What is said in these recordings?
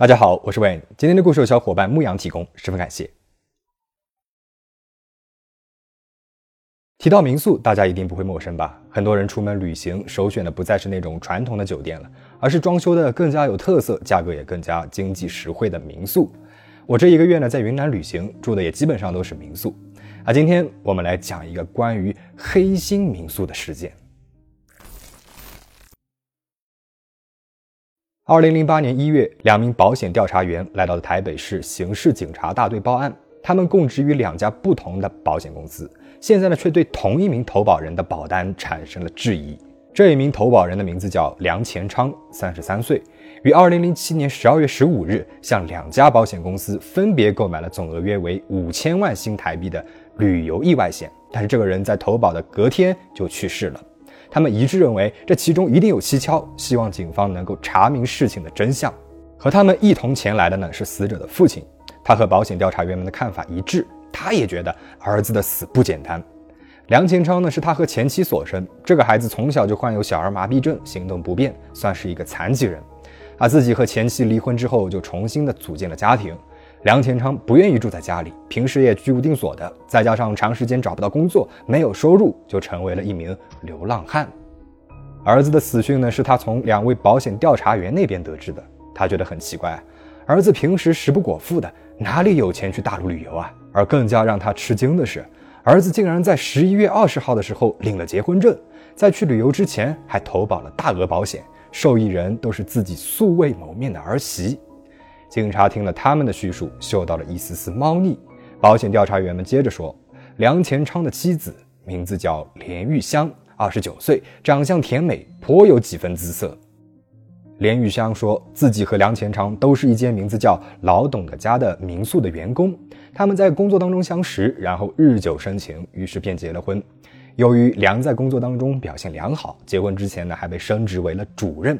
大家好，我是 Wayne。今天的故事由小伙伴牧羊提供，十分感谢。提到民宿，大家一定不会陌生吧？很多人出门旅行，首选的不再是那种传统的酒店了，而是装修的更加有特色、价格也更加经济实惠的民宿。我这一个月呢，在云南旅行，住的也基本上都是民宿。啊，今天我们来讲一个关于黑心民宿的事件。二零零八年一月，两名保险调查员来到了台北市刑事警察大队报案。他们供职于两家不同的保险公司，现在呢却对同一名投保人的保单产生了质疑。这一名投保人的名字叫梁前昌，三十三岁，于二零零七年十二月十五日向两家保险公司分别购买了总额约为五千万新台币的旅游意外险。但是这个人在投保的隔天就去世了。他们一致认为这其中一定有蹊跷，希望警方能够查明事情的真相。和他们一同前来的呢是死者的父亲，他和保险调查员们的看法一致，他也觉得儿子的死不简单。梁前昌呢是他和前妻所生，这个孩子从小就患有小儿麻痹症，行动不便，算是一个残疾人。而自己和前妻离婚之后，就重新的组建了家庭。梁前昌不愿意住在家里，平时也居无定所的，再加上长时间找不到工作，没有收入，就成为了一名流浪汉。儿子的死讯呢，是他从两位保险调查员那边得知的。他觉得很奇怪，儿子平时食不果腹的，哪里有钱去大陆旅游啊？而更加让他吃惊的是，儿子竟然在十一月二十号的时候领了结婚证，在去旅游之前还投保了大额保险，受益人都是自己素未谋面的儿媳。警察听了他们的叙述，嗅到了一丝丝猫腻。保险调查员们接着说：“梁前昌的妻子名字叫连玉香，二十九岁，长相甜美，颇有几分姿色。”连玉香说自己和梁前昌都是一间名字叫“老董”的家的民宿的员工，他们在工作当中相识，然后日久生情，于是便结了婚。由于梁在工作当中表现良好，结婚之前呢还被升职为了主任。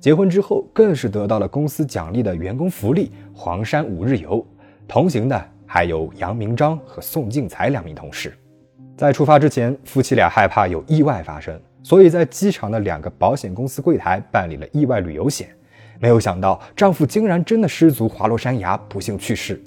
结婚之后，更是得到了公司奖励的员工福利——黄山五日游。同行的还有杨明章和宋敬才两名同事。在出发之前，夫妻俩害怕有意外发生，所以在机场的两个保险公司柜台办理了意外旅游险。没有想到，丈夫竟然真的失足滑落山崖，不幸去世。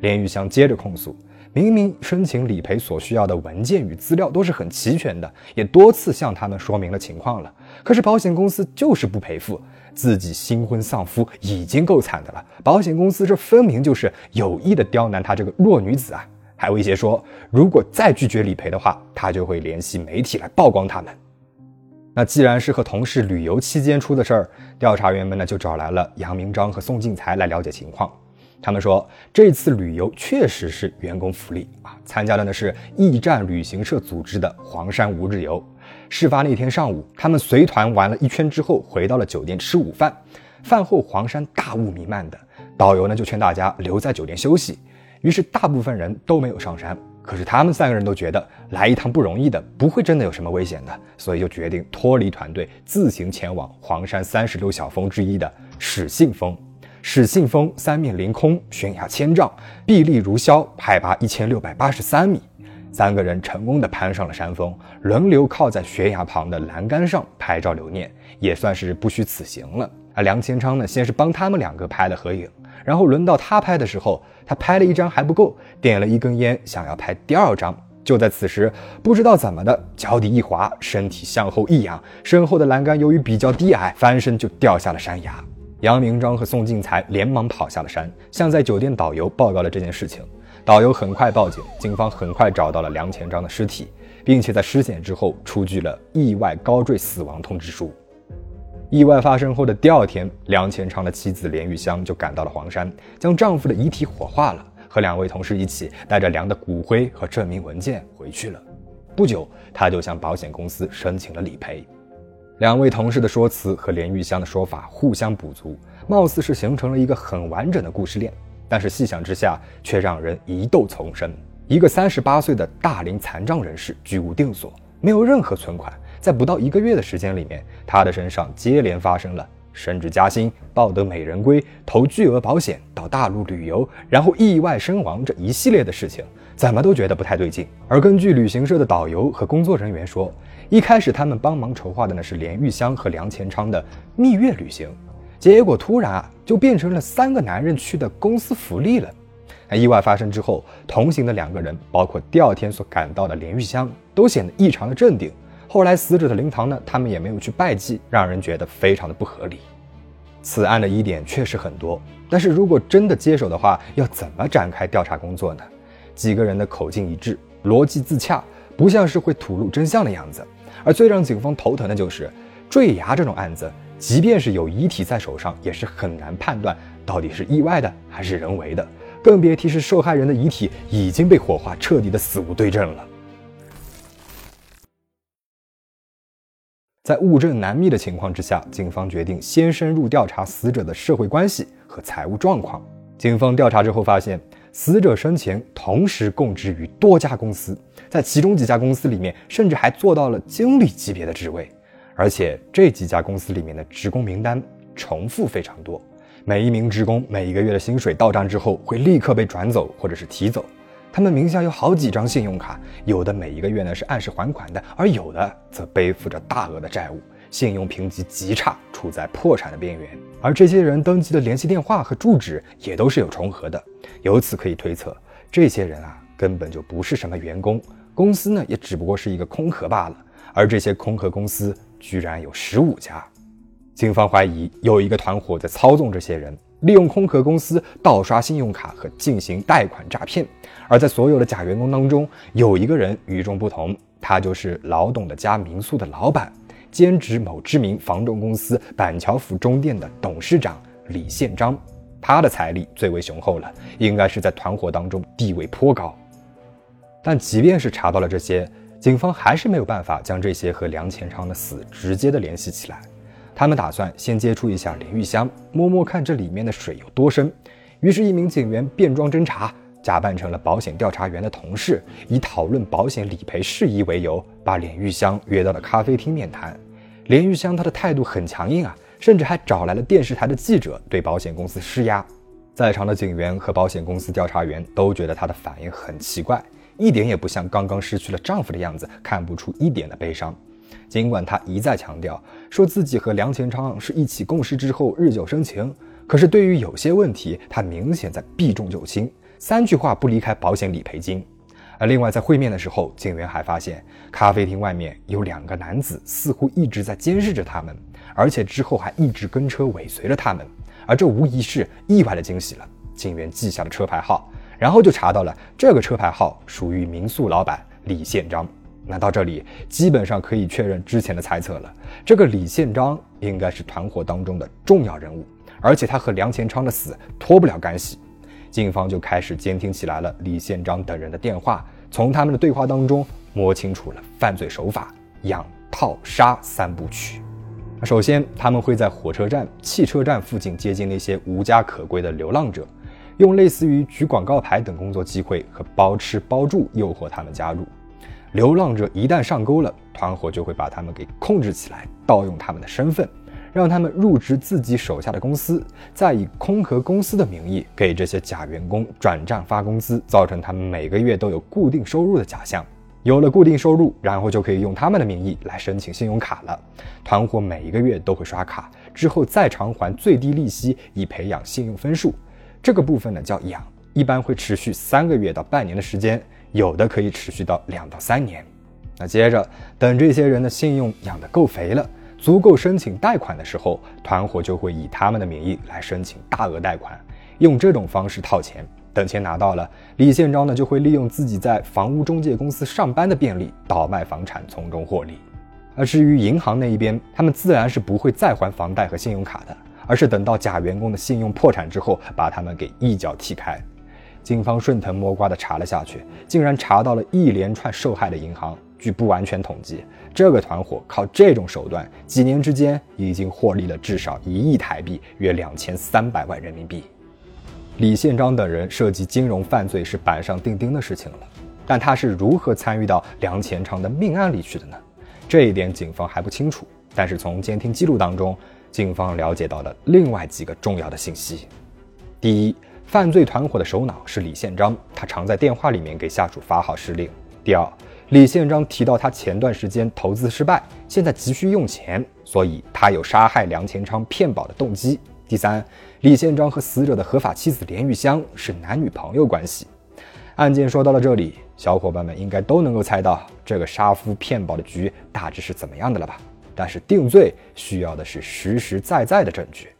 连玉香接着控诉。明明申请理赔所需要的文件与资料都是很齐全的，也多次向他们说明了情况了，可是保险公司就是不赔付。自己新婚丧夫已经够惨的了，保险公司这分明就是有意的刁难他这个弱女子啊！还威胁说，如果再拒绝理赔的话，他就会联系媒体来曝光他们。那既然是和同事旅游期间出的事儿，调查员们呢就找来了杨明章和宋进才来了解情况。他们说，这次旅游确实是员工福利啊！参加的呢是驿站旅行社组织的黄山五日游。事发那天上午，他们随团玩了一圈之后，回到了酒店吃午饭。饭后，黄山大雾弥漫的，导游呢就劝大家留在酒店休息。于是，大部分人都没有上山。可是，他们三个人都觉得来一趟不容易的，不会真的有什么危险的，所以就决定脱离团队，自行前往黄山三十六小峰之一的始信峰。始信峰三面临空，悬崖千丈，壁立如削，海拔一千六百八十三米。三个人成功的攀上了山峰，轮流靠在悬崖旁的栏杆上拍照留念，也算是不虚此行了。而梁千昌呢，先是帮他们两个拍了合影，然后轮到他拍的时候，他拍了一张还不够，点了一根烟，想要拍第二张。就在此时，不知道怎么的，脚底一滑，身体向后一仰，身后的栏杆由于比较低矮，翻身就掉下了山崖。杨明章和宋进才连忙跑下了山，向在酒店导游报告了这件事情。导游很快报警，警方很快找到了梁前章的尸体，并且在尸检之后出具了意外高坠死亡通知书。意外发生后的第二天，梁前昌的妻子连玉香就赶到了黄山，将丈夫的遗体火化了，和两位同事一起带着梁的骨灰和证明文件回去了。不久，她就向保险公司申请了理赔。两位同事的说辞和连玉香的说法互相补足，貌似是形成了一个很完整的故事链。但是细想之下，却让人疑窦丛生。一个三十八岁的大龄残障人士，居无定所，没有任何存款，在不到一个月的时间里面，他的身上接连发生了升职加薪、抱得美人归、投巨额保险、到大陆旅游，然后意外身亡这一系列的事情，怎么都觉得不太对劲。而根据旅行社的导游和工作人员说，一开始他们帮忙筹划的呢是连玉香和梁前昌的蜜月旅行，结果突然啊，就变成了三个男人去的公司福利了。那意外发生之后，同行的两个人，包括第二天所赶到的连玉香，都显得异常的镇定。后来死者的灵堂呢，他们也没有去拜祭，让人觉得非常的不合理。此案的疑点确实很多，但是如果真的接手的话，要怎么展开调查工作呢？几个人的口径一致，逻辑自洽，不像是会吐露真相的样子。而最让警方头疼的就是坠崖这种案子，即便是有遗体在手上，也是很难判断到底是意外的还是人为的。更别提是受害人的遗体已经被火化，彻底的死无对证了。在物证难觅的情况之下，警方决定先深入调查死者的社会关系和财务状况。警方调查之后发现，死者生前同时供职于多家公司，在其中几家公司里面，甚至还做到了经理级别的职位，而且这几家公司里面的职工名单重复非常多。每一名职工每一个月的薪水到账之后，会立刻被转走或者是提走。他们名下有好几张信用卡，有的每一个月呢是按时还款的，而有的则背负着大额的债务，信用评级极差，处在破产的边缘。而这些人登记的联系电话和住址也都是有重合的，由此可以推测，这些人啊根本就不是什么员工，公司呢也只不过是一个空壳罢了。而这些空壳公司居然有十五家。警方怀疑有一个团伙在操纵这些人，利用空壳公司盗刷信用卡和进行贷款诈骗。而在所有的假员工当中，有一个人与众不同，他就是老董的家民宿的老板，兼职某知名房仲公司板桥府中店的董事长李宪章。他的财力最为雄厚了，应该是在团伙当中地位颇高。但即便是查到了这些，警方还是没有办法将这些和梁前昌的死直接的联系起来。他们打算先接触一下连玉香，摸摸看这里面的水有多深。于是，一名警员变装侦查，假扮成了保险调查员的同事，以讨论保险理赔事宜为由，把连玉香约到了咖啡厅面谈。连玉香她的态度很强硬啊，甚至还找来了电视台的记者对保险公司施压。在场的警员和保险公司调查员都觉得她的反应很奇怪，一点也不像刚刚失去了丈夫的样子，看不出一点的悲伤。尽管她一再强调说自己和梁前昌是一起共事之后日久生情，可是对于有些问题，她明显在避重就轻，三句话不离开保险理赔金。而另外在会面的时候，警员还发现咖啡厅外面有两个男子似乎一直在监视着他们，而且之后还一直跟车尾随着他们，而这无疑是意外的惊喜了。警员记下了车牌号，然后就查到了这个车牌号属于民宿老板李宪章。那到这里，基本上可以确认之前的猜测了。这个李宪章应该是团伙当中的重要人物，而且他和梁前昌的死脱不了干系。警方就开始监听起来了李宪章等人的电话，从他们的对话当中摸清楚了犯罪手法——养、套、杀三部曲。首先，他们会在火车站、汽车站附近接近那些无家可归的流浪者，用类似于举广告牌等工作机会和包吃包住诱惑他们加入。流浪者一旦上钩了，团伙就会把他们给控制起来，盗用他们的身份，让他们入职自己手下的公司，再以空壳公司的名义给这些假员工转账发工资，造成他们每个月都有固定收入的假象。有了固定收入，然后就可以用他们的名义来申请信用卡了。团伙每一个月都会刷卡，之后再偿还最低利息，以培养信用分数。这个部分呢叫养，一般会持续三个月到半年的时间。有的可以持续到两到三年，那接着等这些人的信用养得够肥了，足够申请贷款的时候，团伙就会以他们的名义来申请大额贷款，用这种方式套钱。等钱拿到了，李宪章呢就会利用自己在房屋中介公司上班的便利，倒卖房产从中获利。而至于银行那一边，他们自然是不会再还房贷和信用卡的，而是等到假员工的信用破产之后，把他们给一脚踢开。警方顺藤摸瓜地查了下去，竟然查到了一连串受害的银行。据不完全统计，这个团伙靠这种手段，几年之间已经获利了至少一亿台币，约两千三百万人民币。李宪章等人涉及金融犯罪是板上钉钉的事情了，但他是如何参与到梁前昌的命案里去的呢？这一点警方还不清楚。但是从监听记录当中，警方了解到了另外几个重要的信息：第一。犯罪团伙的首脑是李宪章，他常在电话里面给下属发号施令。第二，李宪章提到他前段时间投资失败，现在急需用钱，所以他有杀害梁前昌骗保的动机。第三，李宪章和死者的合法妻子连玉香是男女朋友关系。案件说到了这里，小伙伴们应该都能够猜到这个杀夫骗保的局大致是怎么样的了吧？但是定罪需要的是实实在在的证据。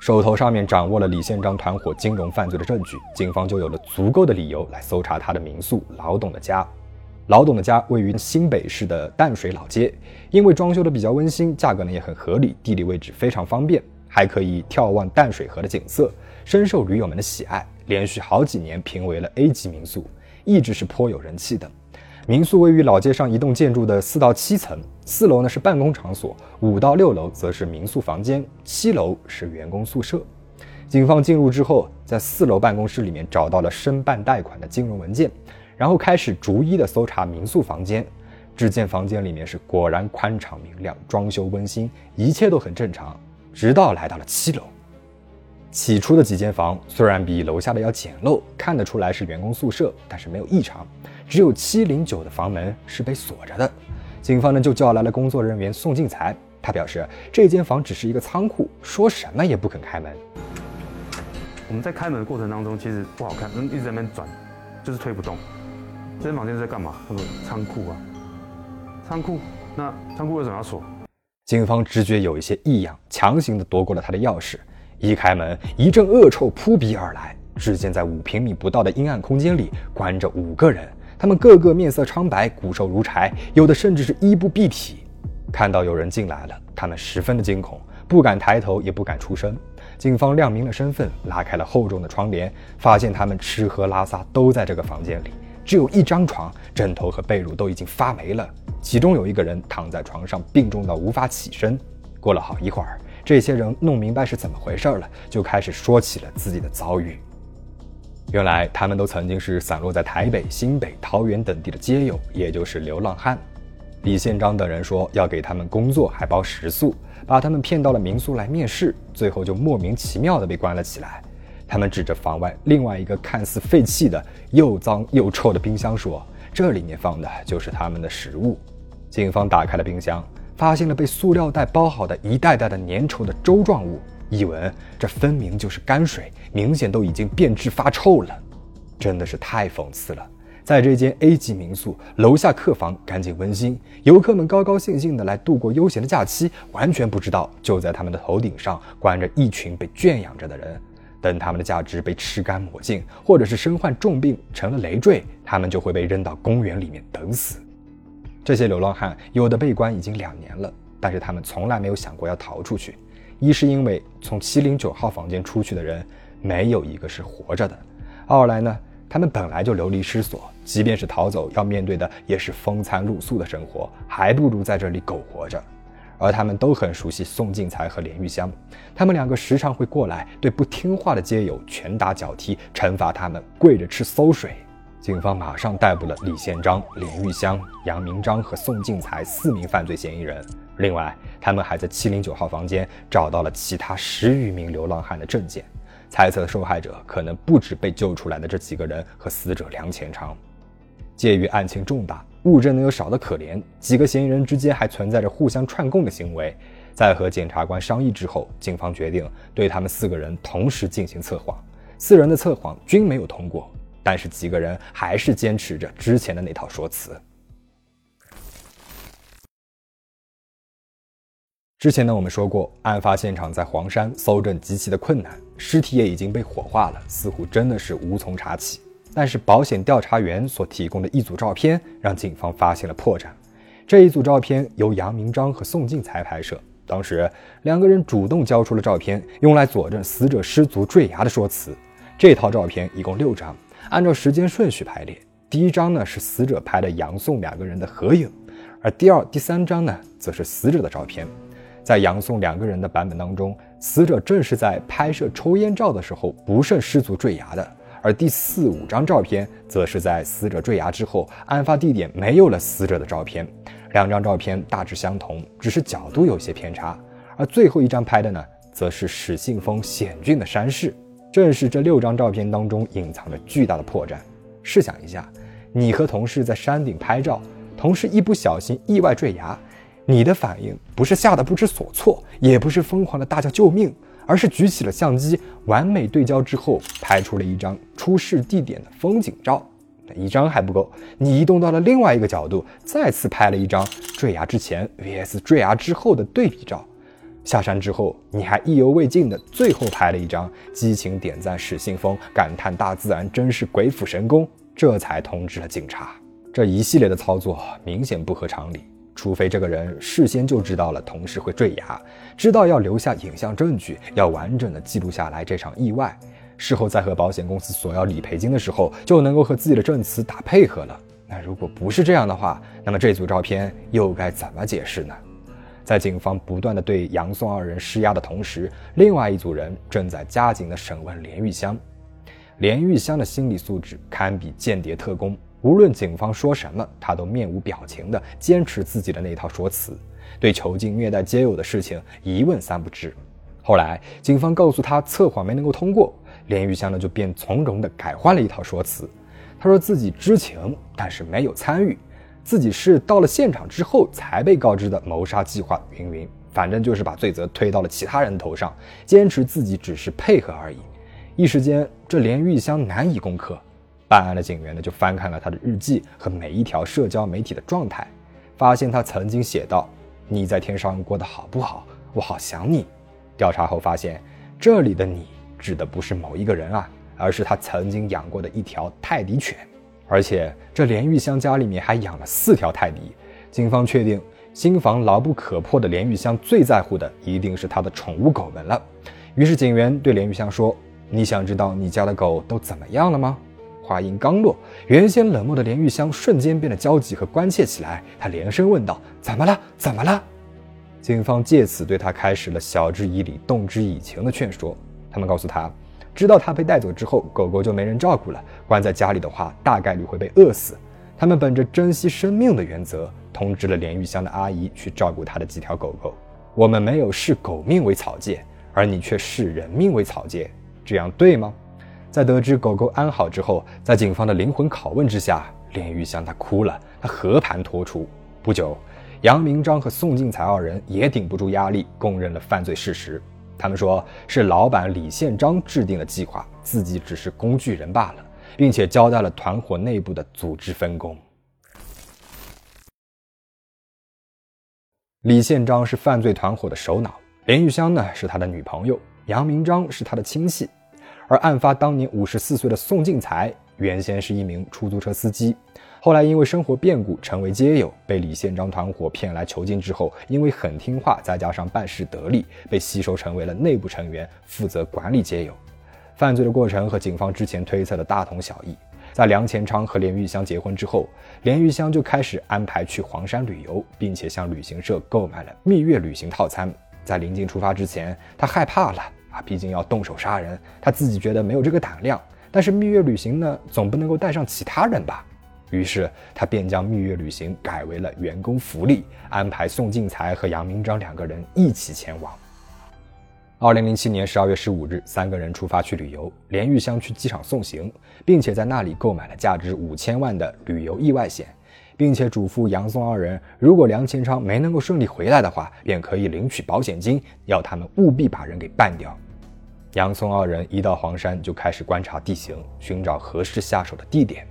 手头上面掌握了李宪章团伙金融犯罪的证据，警方就有了足够的理由来搜查他的民宿老董的家。老董的家位于新北市的淡水老街，因为装修的比较温馨，价格呢也很合理，地理位置非常方便，还可以眺望淡水河的景色，深受驴友们的喜爱，连续好几年评为了 A 级民宿，一直是颇有人气的。民宿位于老街上一栋建筑的四到七层，四楼呢是办公场所，五到六楼则是民宿房间，七楼是员工宿舍。警方进入之后，在四楼办公室里面找到了申办贷款的金融文件。然后开始逐一的搜查民宿房间，只见房间里面是果然宽敞明亮，装修温馨，一切都很正常。直到来到了七楼，起初的几间房虽然比楼下的要简陋，看得出来是员工宿舍，但是没有异常。只有七零九的房门是被锁着的。警方呢就叫来了工作人员宋进才，他表示这间房只是一个仓库，说什么也不肯开门。我们在开门的过程当中其实不好看，一直在那边转，就是推不动。这间房间是在干嘛？他说仓库啊，仓库。那仓库为什么要锁？警方直觉有一些异样，强行的夺过了他的钥匙。一开门，一阵恶臭扑鼻而来。只见在五平米不到的阴暗空间里，关着五个人，他们个个面色苍白，骨瘦如柴，有的甚至是衣不蔽体。看到有人进来了，他们十分的惊恐，不敢抬头，也不敢出声。警方亮明了身份，拉开了厚重的窗帘，发现他们吃喝拉撒都在这个房间里。只有一张床，枕头和被褥都已经发霉了。其中有一个人躺在床上，病重到无法起身。过了好一会儿，这些人弄明白是怎么回事了，就开始说起了自己的遭遇。原来他们都曾经是散落在台北、新北、桃园等地的街友，也就是流浪汉。李宪章等人说要给他们工作，还包食宿，把他们骗到了民宿来面试，最后就莫名其妙的被关了起来。他们指着房外另外一个看似废弃的、又脏又臭的冰箱说：“这里面放的就是他们的食物。”警方打开了冰箱，发现了被塑料袋包好的一袋袋的粘稠的粥状物，一闻，这分明就是泔水，明显都已经变质发臭了。真的是太讽刺了！在这间 A 级民宿楼下客房干净温馨，游客们高高兴兴的来度过悠闲的假期，完全不知道就在他们的头顶上关着一群被圈养着的人。等他们的价值被吃干抹净，或者是身患重病成了累赘，他们就会被扔到公园里面等死。这些流浪汉有的被关已经两年了，但是他们从来没有想过要逃出去。一是因为从七零九号房间出去的人没有一个是活着的；二来呢，他们本来就流离失所，即便是逃走，要面对的也是风餐露宿的生活，还不如在这里苟活着。而他们都很熟悉宋进才和连玉香，他们两个时常会过来对不听话的街友拳打脚踢，惩罚他们跪着吃馊水。警方马上逮捕了李宪章、连玉香、杨明章和宋进才四名犯罪嫌疑人。另外，他们还在七零九号房间找到了其他十余名流浪汉的证件，猜测受害者可能不止被救出来的这几个人和死者梁前昌。鉴于案情重大。物证呢又少得可怜，几个嫌疑人之间还存在着互相串供的行为。在和检察官商议之后，警方决定对他们四个人同时进行测谎。四人的测谎均没有通过，但是几个人还是坚持着之前的那套说辞。之前呢，我们说过，案发现场在黄山，搜证极其的困难，尸体也已经被火化了，似乎真的是无从查起。但是保险调查员所提供的一组照片让警方发现了破绽。这一组照片由杨明章和宋进才拍摄，当时两个人主动交出了照片，用来佐证死者失足坠崖的说辞。这套照片一共六张，按照时间顺序排列。第一张呢是死者拍的杨宋两个人的合影，而第二、第三张呢则是死者的照片。在杨宋两个人的版本当中，死者正是在拍摄抽烟照的时候不慎失足坠崖的。而第四五张照片则是在死者坠崖之后，案发地点没有了死者的照片，两张照片大致相同，只是角度有些偏差。而最后一张拍的呢，则是史信峰险峻的山势。正是这六张照片当中隐藏着巨大的破绽。试想一下，你和同事在山顶拍照，同事一不小心意外坠崖，你的反应不是吓得不知所措，也不是疯狂的大叫救命，而是举起了相机，完美对焦之后拍出了一张出事地点的风景照。一张还不够，你移动到了另外一个角度，再次拍了一张坠崖之前 vs 坠崖之后的对比照。下山之后，你还意犹未尽的最后拍了一张激情点赞史信峰，感叹大自然真是鬼斧神工，这才通知了警察。这一系列的操作明显不合常理，除非这个人事先就知道了同事会坠崖，知道要留下影像证据，要完整的记录下来这场意外，事后再和保险公司索要理赔金的时候，就能够和自己的证词打配合了。那如果不是这样的话，那么这组照片又该怎么解释呢？在警方不断的对杨宋二人施压的同时，另外一组人正在加紧的审问连玉香。连玉香的心理素质堪比间谍特工，无论警方说什么，他都面无表情的坚持自己的那套说辞，对囚禁虐待街友的事情一问三不知。后来警方告诉他测谎没能够通过，连玉香呢就便从容的改换了一套说辞，他说自己知情，但是没有参与。自己是到了现场之后才被告知的谋杀计划，云云，反正就是把罪责推到了其他人头上，坚持自己只是配合而已。一时间，这连玉香难以攻克。办案的警员呢，就翻看了他的日记和每一条社交媒体的状态，发现他曾经写道：“你在天上过得好不好？我好想你。”调查后发现，这里的你指的不是某一个人啊，而是他曾经养过的一条泰迪犬。而且这连玉香家里面还养了四条泰迪，警方确定心房牢不可破的连玉香最在乎的一定是他的宠物狗们了。于是警员对连玉香说：“你想知道你家的狗都怎么样了吗？”话音刚落，原先冷漠的连玉香瞬间变得焦急和关切起来，她连声问道：“怎么了？怎么了？”警方借此对他开始了晓之以理、动之以情的劝说。他们告诉他。知道他被带走之后，狗狗就没人照顾了。关在家里的话，大概率会被饿死。他们本着珍惜生命的原则，通知了连玉香的阿姨去照顾他的几条狗狗。我们没有视狗命为草芥，而你却视人命为草芥，这样对吗？在得知狗狗安好之后，在警方的灵魂拷问之下，连玉香她哭了，她和盘托出。不久，杨明章和宋进才二人也顶不住压力，供认了犯罪事实。他们说是老板李宪章制定了计划，自己只是工具人罢了，并且交代了团伙内部的组织分工。李宪章是犯罪团伙的首脑，连玉香呢是他的女朋友，杨明章是他的亲戚，而案发当年五十四岁的宋进才原先是一名出租车司机。后来因为生活变故成为街友，被李宪章团伙骗来囚禁之后，因为很听话，再加上办事得力，被吸收成为了内部成员，负责管理街友。犯罪的过程和警方之前推测的大同小异。在梁前昌和连玉香结婚之后，连玉香就开始安排去黄山旅游，并且向旅行社购买了蜜月旅行套餐。在临近出发之前，他害怕了啊，毕竟要动手杀人，他自己觉得没有这个胆量。但是蜜月旅行呢，总不能够带上其他人吧？于是他便将蜜月旅行改为了员工福利，安排宋进才和杨明章两个人一起前往。二零零七年十二月十五日，三个人出发去旅游，连玉香去机场送行，并且在那里购买了价值五千万的旅游意外险，并且嘱咐杨松二人，如果梁前昌没能够顺利回来的话，便可以领取保险金，要他们务必把人给办掉。杨松二人一到黄山就开始观察地形，寻找合适下手的地点。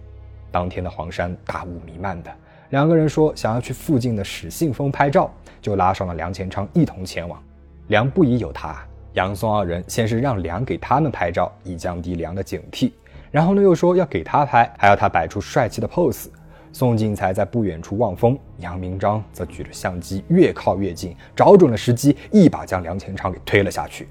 当天的黄山大雾弥漫的，两个人说想要去附近的始信峰拍照，就拉上了梁前昌一同前往。梁不疑有他，杨松二人先是让梁给他们拍照，以降低梁的警惕，然后呢又说要给他拍，还要他摆出帅气的 pose。宋进才在不远处望风，杨明章则举着相机越靠越近，找准了时机，一把将梁前昌给推了下去。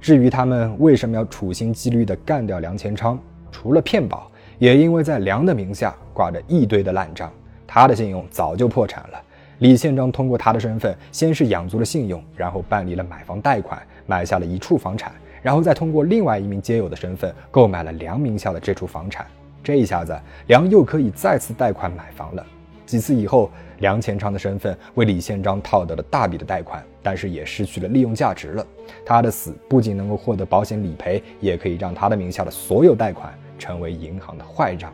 至于他们为什么要处心积虑地干掉梁前昌，除了骗保。也因为在梁的名下挂着一堆的烂账，他的信用早就破产了。李宪章通过他的身份，先是养足了信用，然后办理了买房贷款，买下了一处房产，然后再通过另外一名街友的身份购买了梁名下的这处房产。这一下子，梁又可以再次贷款买房了。几次以后，梁前昌的身份为李宪章套得了大笔的贷款，但是也失去了利用价值了。他的死不仅能够获得保险理赔，也可以让他的名下的所有贷款成为银行的坏账。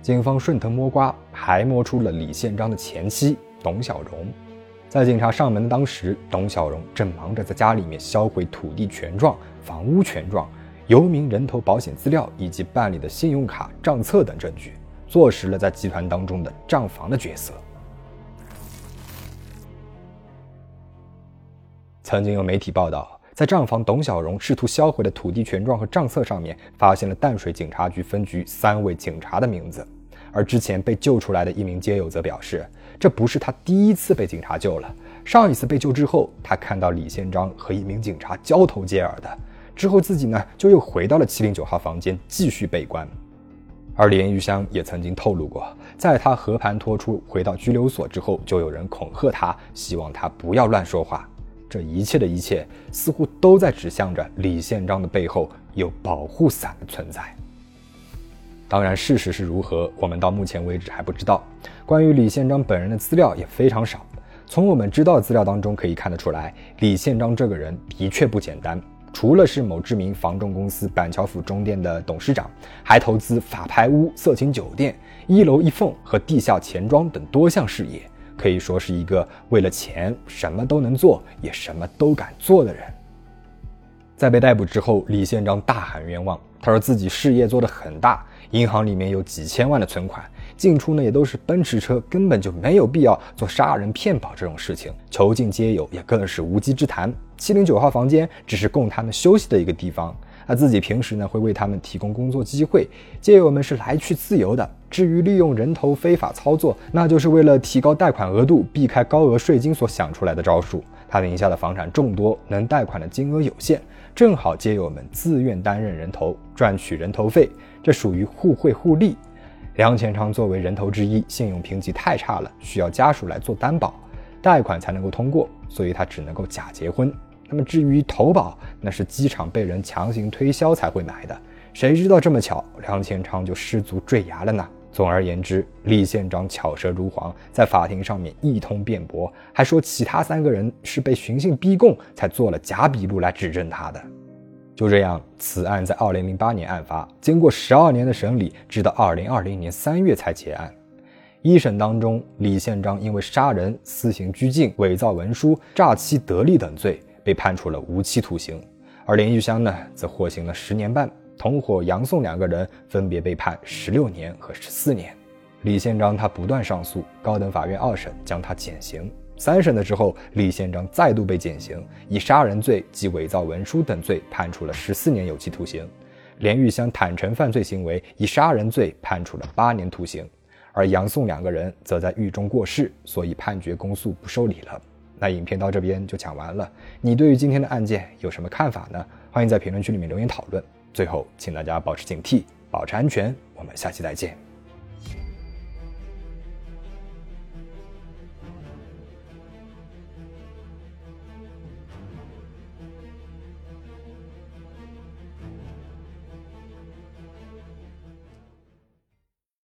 警方顺藤摸瓜，还摸出了李宪章的前妻董小荣。在警察上门的当时，董小荣正忙着在家里面销毁土地权状、房屋权状、游民人头保险资料以及办理的信用卡账册等证据。坐实了在集团当中的账房的角色。曾经有媒体报道，在账房董小荣试图销毁的土地权状和账册上面，发现了淡水警察局分局三位警察的名字。而之前被救出来的一名街友则表示，这不是他第一次被警察救了。上一次被救之后，他看到李宪章和一名警察交头接耳的，之后自己呢就又回到了七零九号房间继续被关。而连玉香也曾经透露过，在他和盘托出回到拘留所之后，就有人恐吓他，希望他不要乱说话。这一切的一切，似乎都在指向着李宪章的背后有保护伞的存在。当然，事实是如何，我们到目前为止还不知道。关于李宪章本人的资料也非常少。从我们知道的资料当中可以看得出来，李宪章这个人的确不简单。除了是某知名房仲公司板桥府中店的董事长，还投资法拍屋、色情酒店、一楼一凤和地下钱庄等多项事业，可以说是一个为了钱什么都能做，也什么都敢做的人。在被逮捕之后，李宪章大喊冤枉，他说自己事业做得很大，银行里面有几千万的存款。进出呢也都是奔驰车，根本就没有必要做杀人骗保这种事情。囚禁街友也更是无稽之谈。七零九号房间只是供他们休息的一个地方，他自己平时呢会为他们提供工作机会，街友们是来去自由的。至于利用人头非法操作，那就是为了提高贷款额度，避开高额税金所想出来的招数。他名下的房产众多，能贷款的金额有限，正好街友们自愿担任人头，赚取人头费，这属于互惠互利。梁前昌作为人头之一，信用评级太差了，需要家属来做担保，贷款才能够通过，所以他只能够假结婚。那么至于投保，那是机场被人强行推销才会买的，谁知道这么巧，梁前昌就失足坠崖了呢？总而言之，李县长巧舌如簧，在法庭上面一通辩驳，还说其他三个人是被寻衅逼供才做了假笔录来指证他的。就这样，此案在二零零八年案发，经过十二年的审理，直到二零二零年三月才结案。一审当中，李宪章因为杀人、私刑拘禁、伪造文书、诈欺得利等罪，被判处了无期徒刑；而连玉香呢，则获刑了十年半，同伙杨宋两个人分别被判十六年和十四年。李宪章他不断上诉，高等法院二审将他减刑。三审的时候，李宪章再度被减刑，以杀人罪及伪造文书等罪判处了十四年有期徒刑。连玉香坦诚犯罪行为，以杀人罪判处了八年徒刑。而杨宋两个人则在狱中过世，所以判决公诉不受理了。那影片到这边就讲完了。你对于今天的案件有什么看法呢？欢迎在评论区里面留言讨论。最后，请大家保持警惕，保持安全。我们下期再见。